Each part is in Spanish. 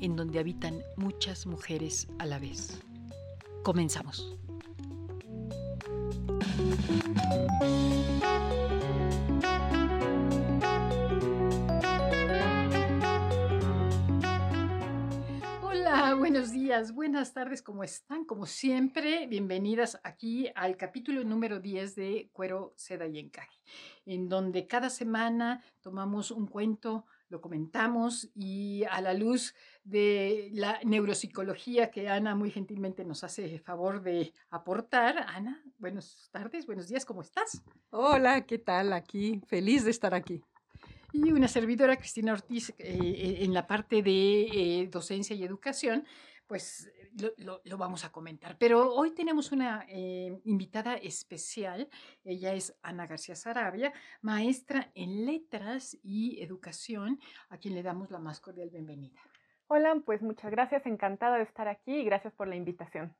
en donde habitan muchas mujeres a la vez. Comenzamos. Hola, buenos días, buenas tardes, ¿cómo están? Como siempre, bienvenidas aquí al capítulo número 10 de Cuero, Seda y Encaje, en donde cada semana tomamos un cuento lo comentamos y a la luz de la neuropsicología que Ana muy gentilmente nos hace favor de aportar. Ana, buenas tardes, buenos días, ¿cómo estás? Hola, ¿qué tal? Aquí, feliz de estar aquí. Y una servidora, Cristina Ortiz, eh, en la parte de eh, docencia y educación, pues lo, vamos a comentar. Pero hoy tenemos una eh, invitada especial. Ella es Ana García Sarabia, maestra en letras y educación, a quien le damos la más cordial bienvenida. Hola, pues muchas gracias, encantada de estar aquí y gracias por la invitación.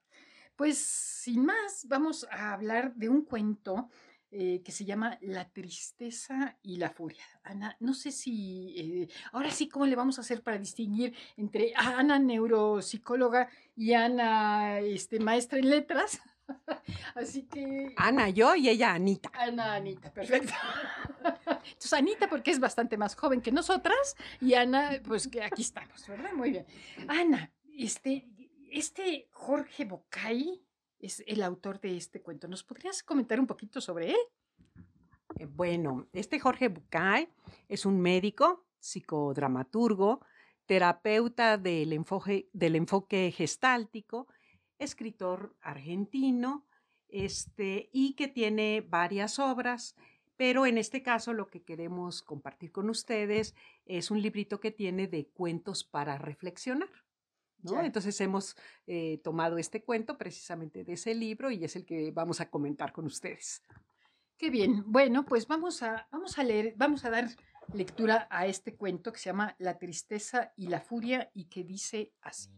Pues sin más, vamos a hablar de un cuento eh, que se llama La tristeza y la furia. Ana, no sé si, eh, ahora sí, ¿cómo le vamos a hacer para distinguir entre Ana, neuropsicóloga, y Ana, este, maestra en letras? Así que... Ana, yo y ella, Anita. Ana, Anita, perfecto. Entonces, Anita, porque es bastante más joven que nosotras, y Ana, pues que aquí estamos, ¿verdad? Muy bien. Ana, este, este Jorge Bocay, es el autor de este cuento. ¿Nos podrías comentar un poquito sobre él? Eh, bueno, este Jorge Bucay es un médico, psicodramaturgo, terapeuta del enfoque, del enfoque gestáltico, escritor argentino, este, y que tiene varias obras, pero en este caso lo que queremos compartir con ustedes es un librito que tiene de cuentos para reflexionar. Entonces hemos eh, tomado este cuento precisamente de ese libro y es el que vamos a comentar con ustedes. Qué bien. Bueno, pues vamos a, vamos a leer, vamos a dar lectura a este cuento que se llama La tristeza y la furia y que dice así.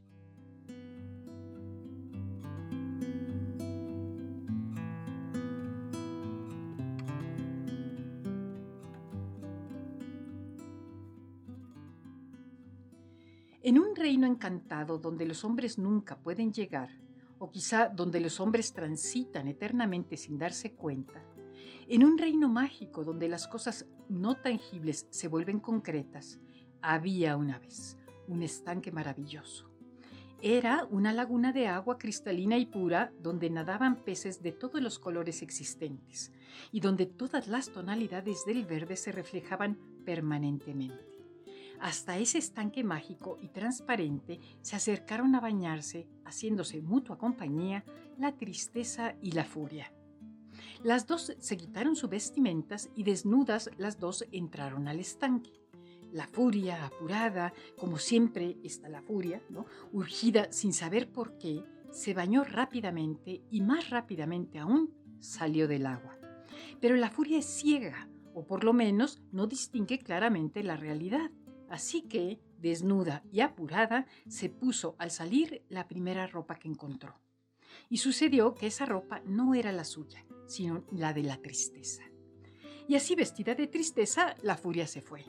En un reino encantado donde los hombres nunca pueden llegar, o quizá donde los hombres transitan eternamente sin darse cuenta, en un reino mágico donde las cosas no tangibles se vuelven concretas, había una vez un estanque maravilloso. Era una laguna de agua cristalina y pura donde nadaban peces de todos los colores existentes y donde todas las tonalidades del verde se reflejaban permanentemente. Hasta ese estanque mágico y transparente se acercaron a bañarse, haciéndose mutua compañía, la tristeza y la furia. Las dos se quitaron sus vestimentas y desnudas las dos entraron al estanque. La furia, apurada, como siempre está la furia, ¿no? urgida sin saber por qué, se bañó rápidamente y más rápidamente aún salió del agua. Pero la furia es ciega, o por lo menos no distingue claramente la realidad. Así que, desnuda y apurada, se puso al salir la primera ropa que encontró. Y sucedió que esa ropa no era la suya, sino la de la tristeza. Y así vestida de tristeza, la furia se fue.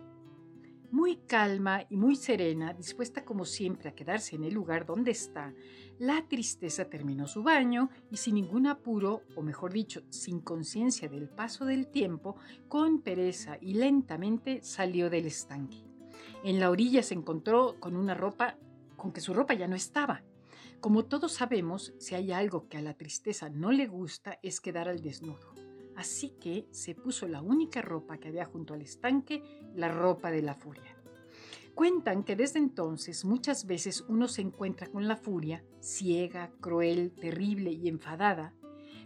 Muy calma y muy serena, dispuesta como siempre a quedarse en el lugar donde está, la tristeza terminó su baño y sin ningún apuro, o mejor dicho, sin conciencia del paso del tiempo, con pereza y lentamente salió del estanque. En la orilla se encontró con una ropa con que su ropa ya no estaba. Como todos sabemos, si hay algo que a la tristeza no le gusta es quedar al desnudo. Así que se puso la única ropa que había junto al estanque, la ropa de la furia. Cuentan que desde entonces muchas veces uno se encuentra con la furia, ciega, cruel, terrible y enfadada,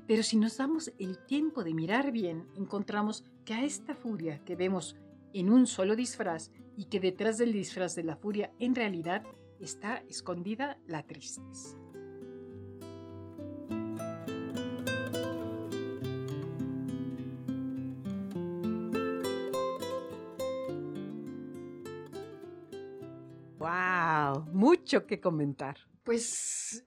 pero si nos damos el tiempo de mirar bien, encontramos que a esta furia que vemos en un solo disfraz y que detrás del disfraz de la furia en realidad está escondida la tristeza. ¡Wow! Mucho que comentar. Pues,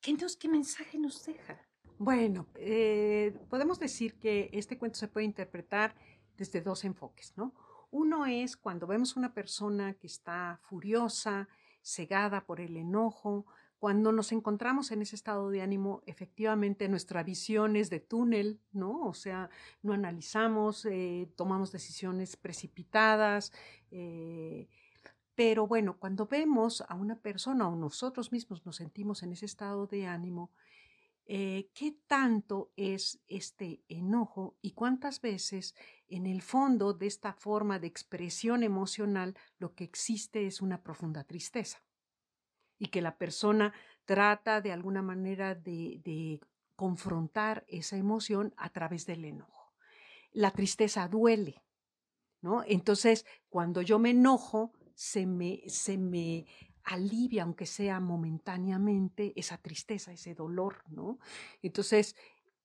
¿qué, nos, qué mensaje nos deja? Bueno, eh, podemos decir que este cuento se puede interpretar desde dos enfoques, ¿no? Uno es cuando vemos una persona que está furiosa, cegada por el enojo, cuando nos encontramos en ese estado de ánimo, efectivamente nuestra visión es de túnel, ¿no? O sea, no analizamos, eh, tomamos decisiones precipitadas. Eh, pero bueno, cuando vemos a una persona o nosotros mismos nos sentimos en ese estado de ánimo, eh, ¿qué tanto es este enojo y cuántas veces en el fondo de esta forma de expresión emocional lo que existe es una profunda tristeza? Y que la persona trata de alguna manera de, de confrontar esa emoción a través del enojo. La tristeza duele, ¿no? Entonces, cuando yo me enojo, se me, se me alivia, aunque sea momentáneamente, esa tristeza, ese dolor, ¿no? Entonces,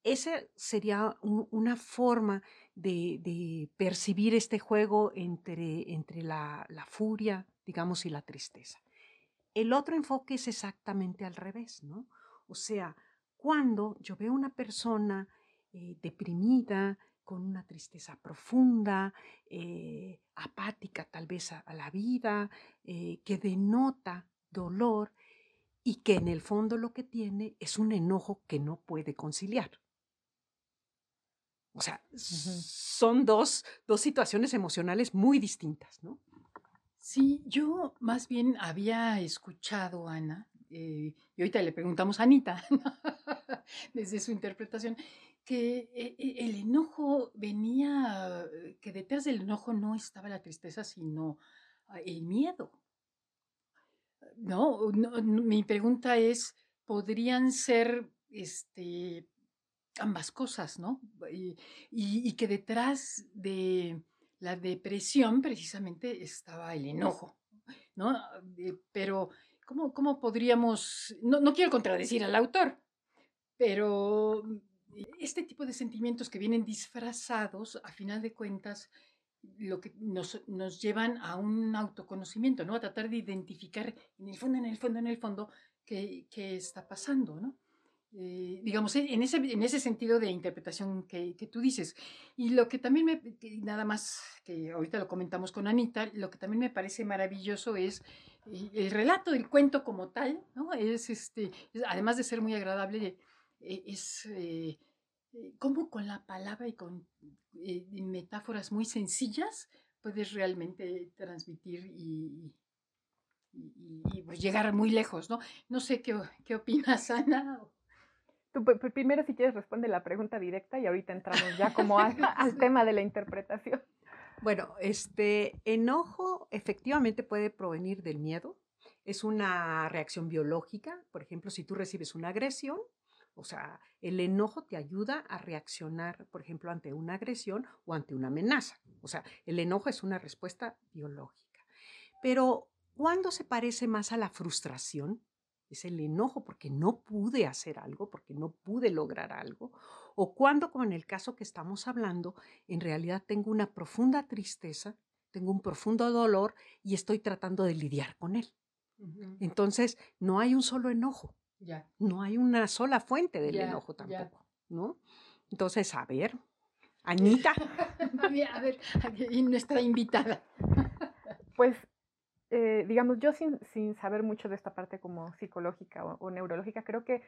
esa sería una forma de, percibir este juego entre, entre la, furia, digamos, y la tristeza. El otro enfoque es exactamente al revés, ¿no? O sea, cuando yo veo una persona eh, deprimida, con una tristeza profunda, eh, apática tal vez a, la vida, eh, que denota dolor y que en el fondo lo que tiene es un enojo que no puede conciliar. O sea, son dos, dos, situaciones emocionales muy distintas, ¿no? Sí, yo más bien había escuchado, Ana, eh, y ahorita le preguntamos a Anita, desde su interpretación, que eh, eh, el enojo venía, que detrás del enojo no estaba la tristeza, sino ah, el miedo. No, mi pregunta es, ¿podrían ser este, ambas cosas, no? Y, que detrás de la depresión precisamente estaba el enojo, ¿no? pero, ¿cómo, cómo podríamos, no, no quiero contradecir al autor, pero este tipo de sentimientos que vienen disfrazados, a final de cuentas, lo que nos, nos, llevan a un autoconocimiento, ¿no? A tratar de identificar en el fondo, en el fondo, en el fondo, qué, qué está pasando, ¿no? Eh, digamos, en ese, en ese sentido de interpretación que, que, tú dices. Y lo que también me, nada más, que ahorita lo comentamos con Anita, lo que también me parece maravilloso es eh, el relato del cuento como tal, ¿no? Es, este, además de ser muy agradable, e, es eh, eh, cómo con la palabra y con eh, metáforas muy sencillas puedes realmente transmitir y, pues, llegar muy lejos, ¿no? No sé qué, qué opinas, Ana. Tú, primero, si quieres, responde la pregunta directa y ahorita entramos ya como al, al tema de la interpretación. Bueno, este enojo efectivamente puede provenir del miedo. Es una reacción biológica. Por ejemplo, si tú recibes una agresión, o sea, el enojo te ayuda a reaccionar, por ejemplo, ante una agresión o ante una amenaza. O sea, el enojo es una respuesta biológica. Pero, ¿cuándo se parece más a la frustración? Es el enojo porque no pude hacer algo, porque no pude lograr algo. O cuando, como en el caso que estamos hablando, en realidad tengo una profunda tristeza, tengo un profundo dolor y estoy tratando de lidiar con él. Entonces, no hay un solo enojo no hay una sola fuente del enojo tampoco, ¿no? Entonces, a ver, Anita. a ver, y nuestra invitada. pues, eh, digamos, yo sin, sin, saber mucho de esta parte como psicológica o, neurológica, creo que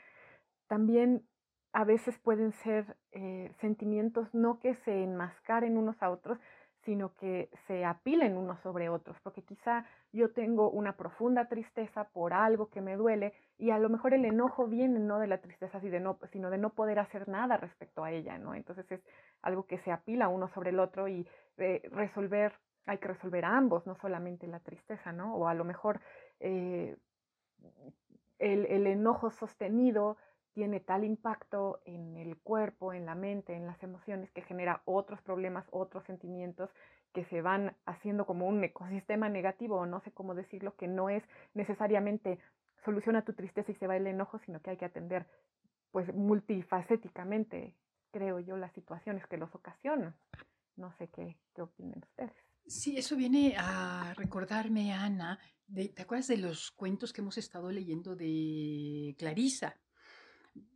también a veces pueden ser eh, sentimientos no que se enmascaren unos a otros, sino que se apilen unos sobre otros, porque quizá yo tengo una profunda tristeza por algo que me duele y a lo mejor el enojo viene no de la tristeza, sino de no poder hacer nada respecto a ella, ¿no? Entonces es algo que se apila uno sobre el otro y eh, resolver, hay que resolver ambos, no solamente la tristeza, ¿no? O a lo mejor eh, el, el enojo sostenido tiene tal impacto en el cuerpo, en la mente, en las emociones, que genera otros problemas, otros sentimientos que se van haciendo como un ecosistema negativo, o no sé cómo decirlo, que no es necesariamente soluciona tu tristeza y se va el enojo, sino que hay que atender pues multifacéticamente, creo yo, las situaciones que los ocasionan. No sé qué, qué opinan ustedes. Sí, eso viene a recordarme, Ana, de, ¿te acuerdas de los cuentos que hemos estado leyendo de Clarisa?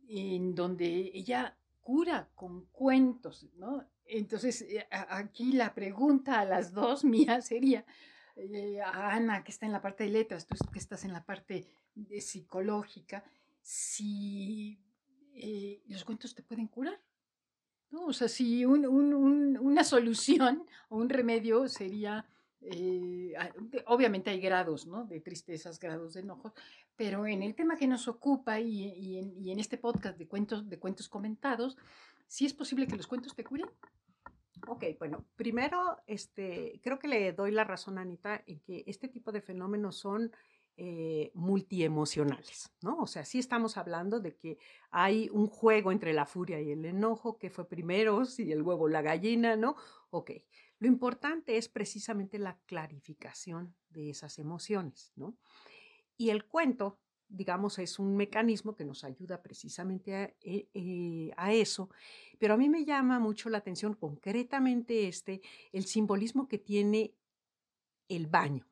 en donde ella cura con cuentos, ¿no? Entonces, eh, aquí la pregunta a las dos mías sería, eh, a Ana, que está en la parte de letras, tú que estás en la parte de psicológica, si eh, los cuentos te pueden curar. ¿No? O sea, si una solución o un remedio sería eh, obviamente hay grados ¿no? de tristezas, grados de enojos, pero en el tema que nos ocupa y, en, este podcast de cuentos, de cuentos comentados, ¿sí es posible que los cuentos te curen? Ok, bueno, primero, este, creo que le doy la razón a Anita en que este tipo de fenómenos son eh, multiemocionales, ¿no? O sea, sí estamos hablando de que hay un juego entre la furia y el enojo, que fue primero, si el huevo o la gallina, ¿no? Ok, lo importante es precisamente la clarificación de esas emociones, ¿no? Y el cuento, digamos, es un mecanismo que nos ayuda precisamente a, eh, eh, eso, pero a mí me llama mucho la atención concretamente este, el simbolismo que tiene el baño,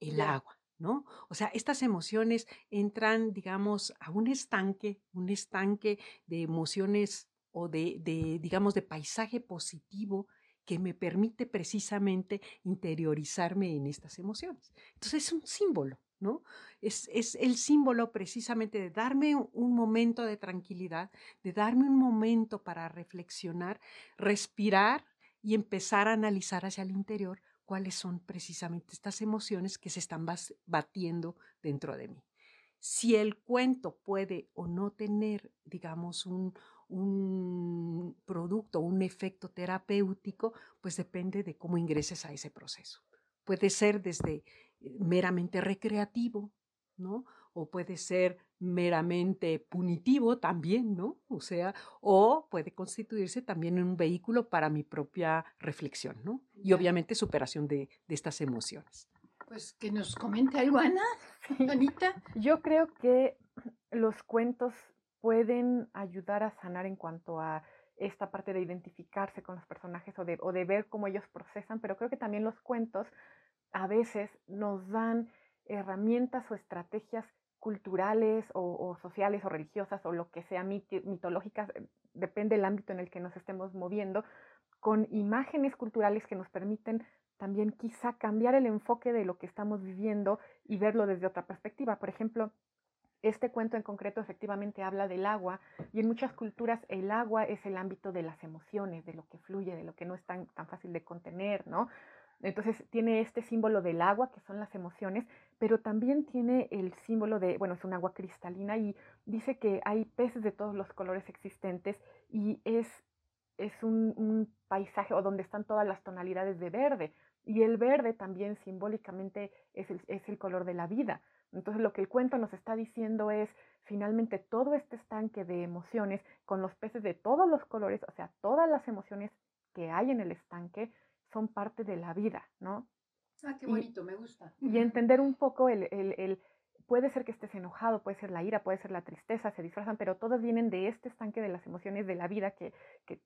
el agua. O sea, estas emociones entran, digamos, a un estanque, un estanque de emociones o de, de digamos, de paisaje positivo que me permite precisamente interiorizarme en estas emociones. Entonces es un símbolo, ¿no? Es, es, el símbolo precisamente de darme un momento de tranquilidad, de darme un momento para reflexionar, respirar y empezar a analizar hacia el interior cuáles son precisamente estas emociones que se están batiendo dentro de mí. Si el cuento puede o no tener, digamos, un, un producto, un efecto terapéutico, pues depende de cómo ingreses a ese proceso. Puede ser desde eh, meramente recreativo, ¿no? O puede ser meramente punitivo también, ¿no? O sea, o puede constituirse también en un vehículo para mi propia reflexión, ¿no? Y obviamente superación de, de estas emociones. Pues que nos comente algo, Ana, Anita. Yo creo que los cuentos pueden ayudar a sanar en cuanto a esta parte de identificarse con los personajes o de, o de ver cómo ellos procesan, pero creo que también los cuentos a veces nos dan herramientas o estrategias culturales o, sociales o religiosas o lo que sea mitológicas, eh, depende del ámbito en el que nos estemos moviendo, con imágenes culturales que nos permiten también quizá cambiar el enfoque de lo que estamos viviendo y verlo desde otra perspectiva. Por ejemplo, este cuento en concreto efectivamente habla del agua y en muchas culturas el agua es el ámbito de las emociones, de lo que fluye, de lo que no es tan, tan fácil de contener, ¿no? Entonces tiene este símbolo del agua, que son las emociones, pero también tiene el símbolo de, bueno, es un agua cristalina y dice que hay peces de todos los colores existentes y es, es un, paisaje o donde están todas las tonalidades de verde. Y el verde también simbólicamente es el, es el color de la vida. Entonces lo que el cuento nos está diciendo es finalmente todo este estanque de emociones con los peces de todos los colores, o sea, todas las emociones que hay en el estanque son parte de la vida, ¿no? Ah, qué bonito, me gusta. Y entender un poco el, el, el, puede ser que estés enojado, puede ser la ira, puede ser la tristeza, se disfrazan, pero todas vienen de este estanque de las emociones de la vida que, que,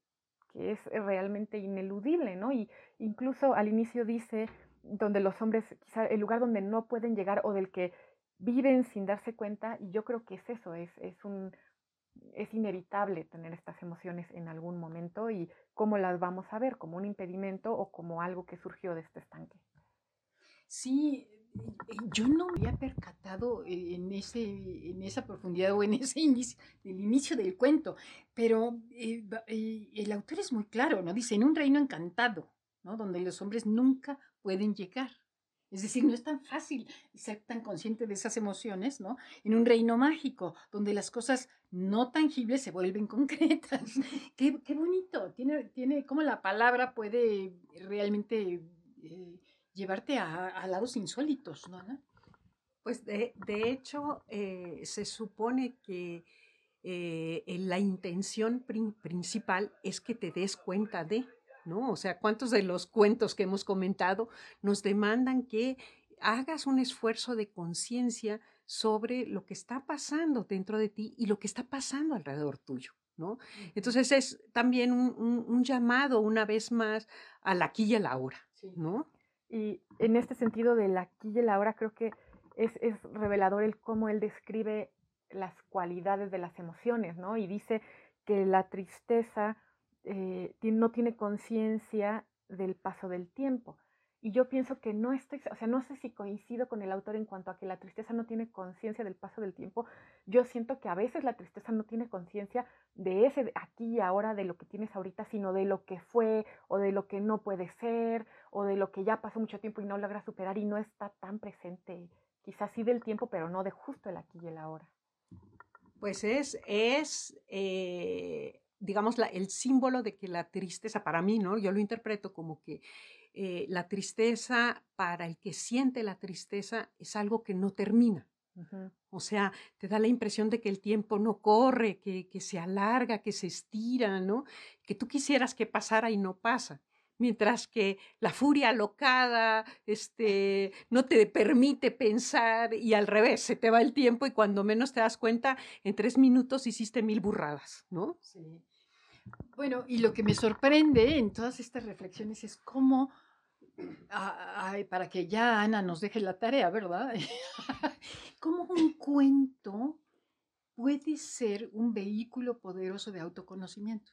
que es realmente ineludible, ¿no? Y incluso al inicio dice, donde los hombres, quizá el lugar donde no pueden llegar o del que viven sin darse cuenta y yo creo que es eso, es, es, un, es inevitable tener estas emociones en algún momento y cómo las vamos a ver, como un impedimento o como algo que surgió de este estanque. Sí, yo no me había percatado en, ese, en esa profundidad o en ese inicio, del inicio del cuento, pero eh, eh, el autor es muy claro, ¿no? Dice, en un reino encantado, ¿no? donde los hombres nunca pueden llegar. Es decir, no es tan fácil ser tan consciente de esas emociones, ¿no? En un reino mágico, donde las cosas no tangibles se vuelven concretas. qué, bonito. Tiene, tiene, cómo la palabra puede realmente eh, llevarte a, lados insólitos, ¿no? Pues de, de hecho, eh, se supone que eh, la intención principal es que te des cuenta de, ¿no? O sea, ¿cuántos de los cuentos que hemos comentado nos demandan que hagas un esfuerzo de conciencia sobre lo que está pasando dentro de ti y lo que está pasando alrededor tuyo, ¿no? Entonces es también un, llamado una vez más a la aquí y a la hora, ¿no? Y en este sentido de la aquí y la hora creo que es, es revelador el cómo él describe las cualidades de las emociones, ¿no? Y dice que la tristeza eh, no tiene conciencia del paso del tiempo. Y yo pienso que no estoy, o sea, no sé si coincido con el autor en cuanto a que la tristeza no tiene conciencia del paso del tiempo. Yo siento que a veces la tristeza no tiene conciencia de ese aquí y ahora, de lo que tienes ahorita, sino de lo que fue o de lo que no puede ser o de lo que ya pasó mucho tiempo y no logra superar y no está tan presente. Quizás sí del tiempo, pero no de justo el aquí y el ahora. Pues es, es eh, digamos, el símbolo de que la tristeza, para mí, ¿no? Yo lo interpreto como que eh, la tristeza, para el que siente la tristeza, es algo que no termina. O sea, te da la impresión de que el tiempo no corre, que, que se alarga, que se estira, ¿no? Que tú quisieras que pasara y no pasa mientras que la furia alocada este, no te permite pensar y al revés, se te va el tiempo y cuando menos te das cuenta, en tres minutos hiciste mil burradas, ¿no? Sí. Bueno, y lo que me sorprende en todas estas reflexiones es cómo, para que ya Ana nos deje la tarea, ¿verdad? cómo un cuento puede ser un vehículo poderoso de autoconocimiento.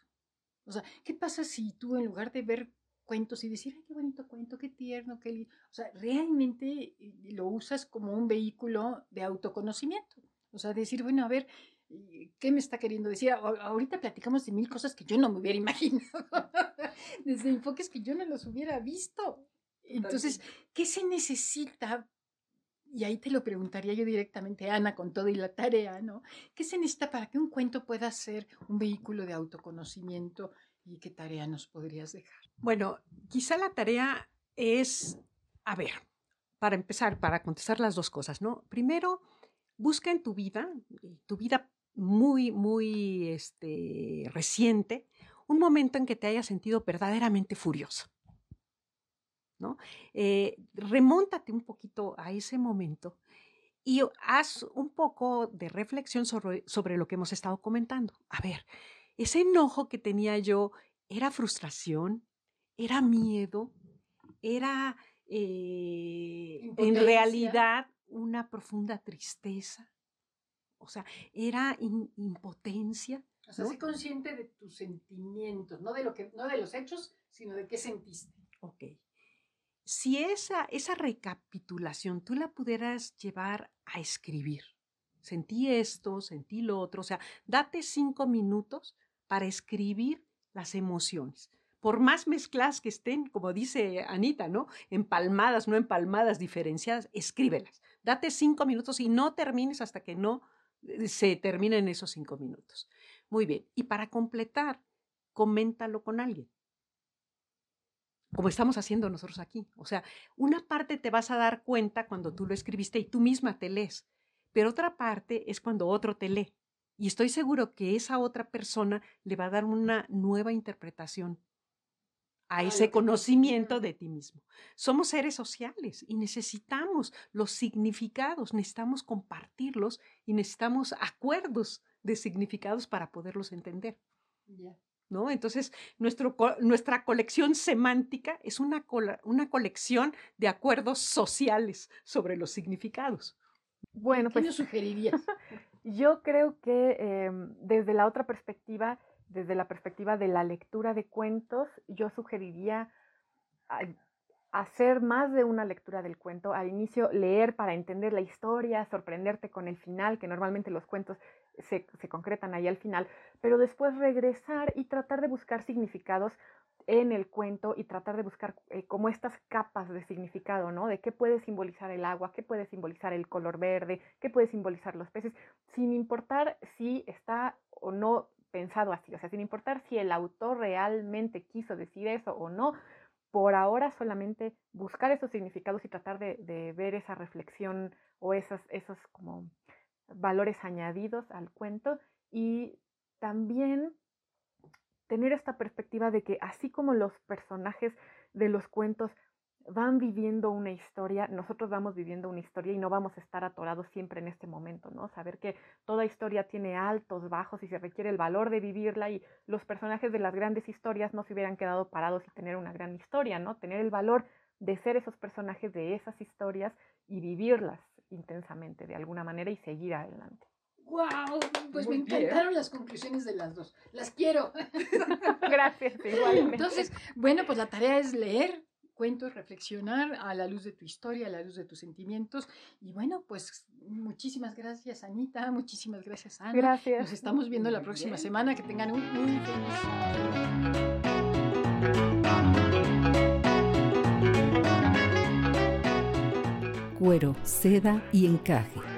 O sea, ¿qué pasa si tú en lugar de ver cuentos y decir, ay, qué bonito cuento, qué tierno, qué lindo. O sea, realmente eh, lo usas como un vehículo de autoconocimiento. O sea, decir, bueno, a ver, ¿qué me está queriendo decir? Ahorita platicamos de mil cosas que yo no me hubiera imaginado, desde enfoques que yo no los hubiera visto. Entonces, ¿qué se necesita? Y ahí te lo preguntaría yo directamente, Ana, con todo y la tarea, ¿no? ¿Qué se necesita para que un cuento pueda ser un vehículo de autoconocimiento ¿Y qué tarea nos podrías dejar? Bueno, quizá la tarea es, a ver, para empezar, para contestar las dos cosas, ¿no? Primero, busca en tu vida, tu vida muy, muy este, reciente, un momento en que te hayas sentido verdaderamente furioso. ¿no? Eh, remóntate un poquito a ese momento y haz un poco de reflexión sobre, sobre lo que hemos estado comentando. A ver, ese enojo que tenía yo era frustración, era miedo, era eh, en realidad una profunda tristeza. O sea, era impotencia. O sea, sé consciente de tus sentimientos, no de, lo que, no de los hechos, sino de qué sentiste. Ok. Si esa, esa recapitulación tú la pudieras llevar a escribir, sentí esto, sentí lo otro, o sea, date cinco minutos para escribir las emociones. Por más mezcladas que estén, como dice Anita, ¿no? Empalmadas, no empalmadas, diferenciadas, escríbelas. Date cinco minutos y no termines hasta que no eh, se terminen esos cinco minutos. Muy bien. Y para completar, coméntalo con alguien. Como estamos haciendo nosotros aquí. O sea, una parte te vas a dar cuenta cuando tú lo escribiste y tú misma te lees, pero otra parte es cuando otro te lee. Y estoy seguro que esa otra persona le va a dar una nueva interpretación a ese conocimiento de ti mismo. Somos seres sociales y necesitamos los significados, necesitamos compartirlos y necesitamos acuerdos de significados para poderlos entender. ¿No? Entonces, nuestro, nuestra colección semántica es una, una colección de acuerdos sociales sobre los significados. Bueno, ¿Qué pues nos sugerirías? Yo creo que em, desde la otra perspectiva, desde la perspectiva de la lectura de cuentos, yo sugeriría hacer más de una lectura del cuento. Al inicio, leer para entender la historia, sorprenderte con el final, que normalmente los cuentos se, se concretan ahí al final, pero después regresar y tratar de buscar significados en el cuento y tratar de buscar eh, como estas capas de significado, ¿no? De qué puede simbolizar el agua, qué puede simbolizar el color verde, qué puede simbolizar los peces, sin importar si está o no pensado así, o sea, sin importar si el autor realmente quiso decir eso o no, por ahora solamente buscar esos significados y tratar de, ver esa reflexión o esos, esos como valores añadidos al cuento y también tener esta perspectiva de que así como los personajes de los cuentos van viviendo una historia, nosotros vamos viviendo una historia y no vamos a estar atorados siempre en este momento, ¿no? Saber que toda historia tiene altos, bajos y se requiere el valor de vivirla y los personajes de las grandes historias no se hubieran quedado parados y tener una gran historia, ¿no? Tener el valor de ser esos personajes de esas historias y vivirlas intensamente de alguna manera y seguir adelante. ¡Wow! Pues me encantaron las conclusiones de las dos. Las quiero. Gracias, igualmente. Entonces, bueno, pues la tarea es leer cuentos, reflexionar a la luz de tu historia, a la luz de tus sentimientos. Y bueno, pues muchísimas gracias, Anita. Muchísimas gracias, Ana. Gracias. Nos estamos viendo la próxima semana. Que tengan un muy feliz. Cuero, seda y encaje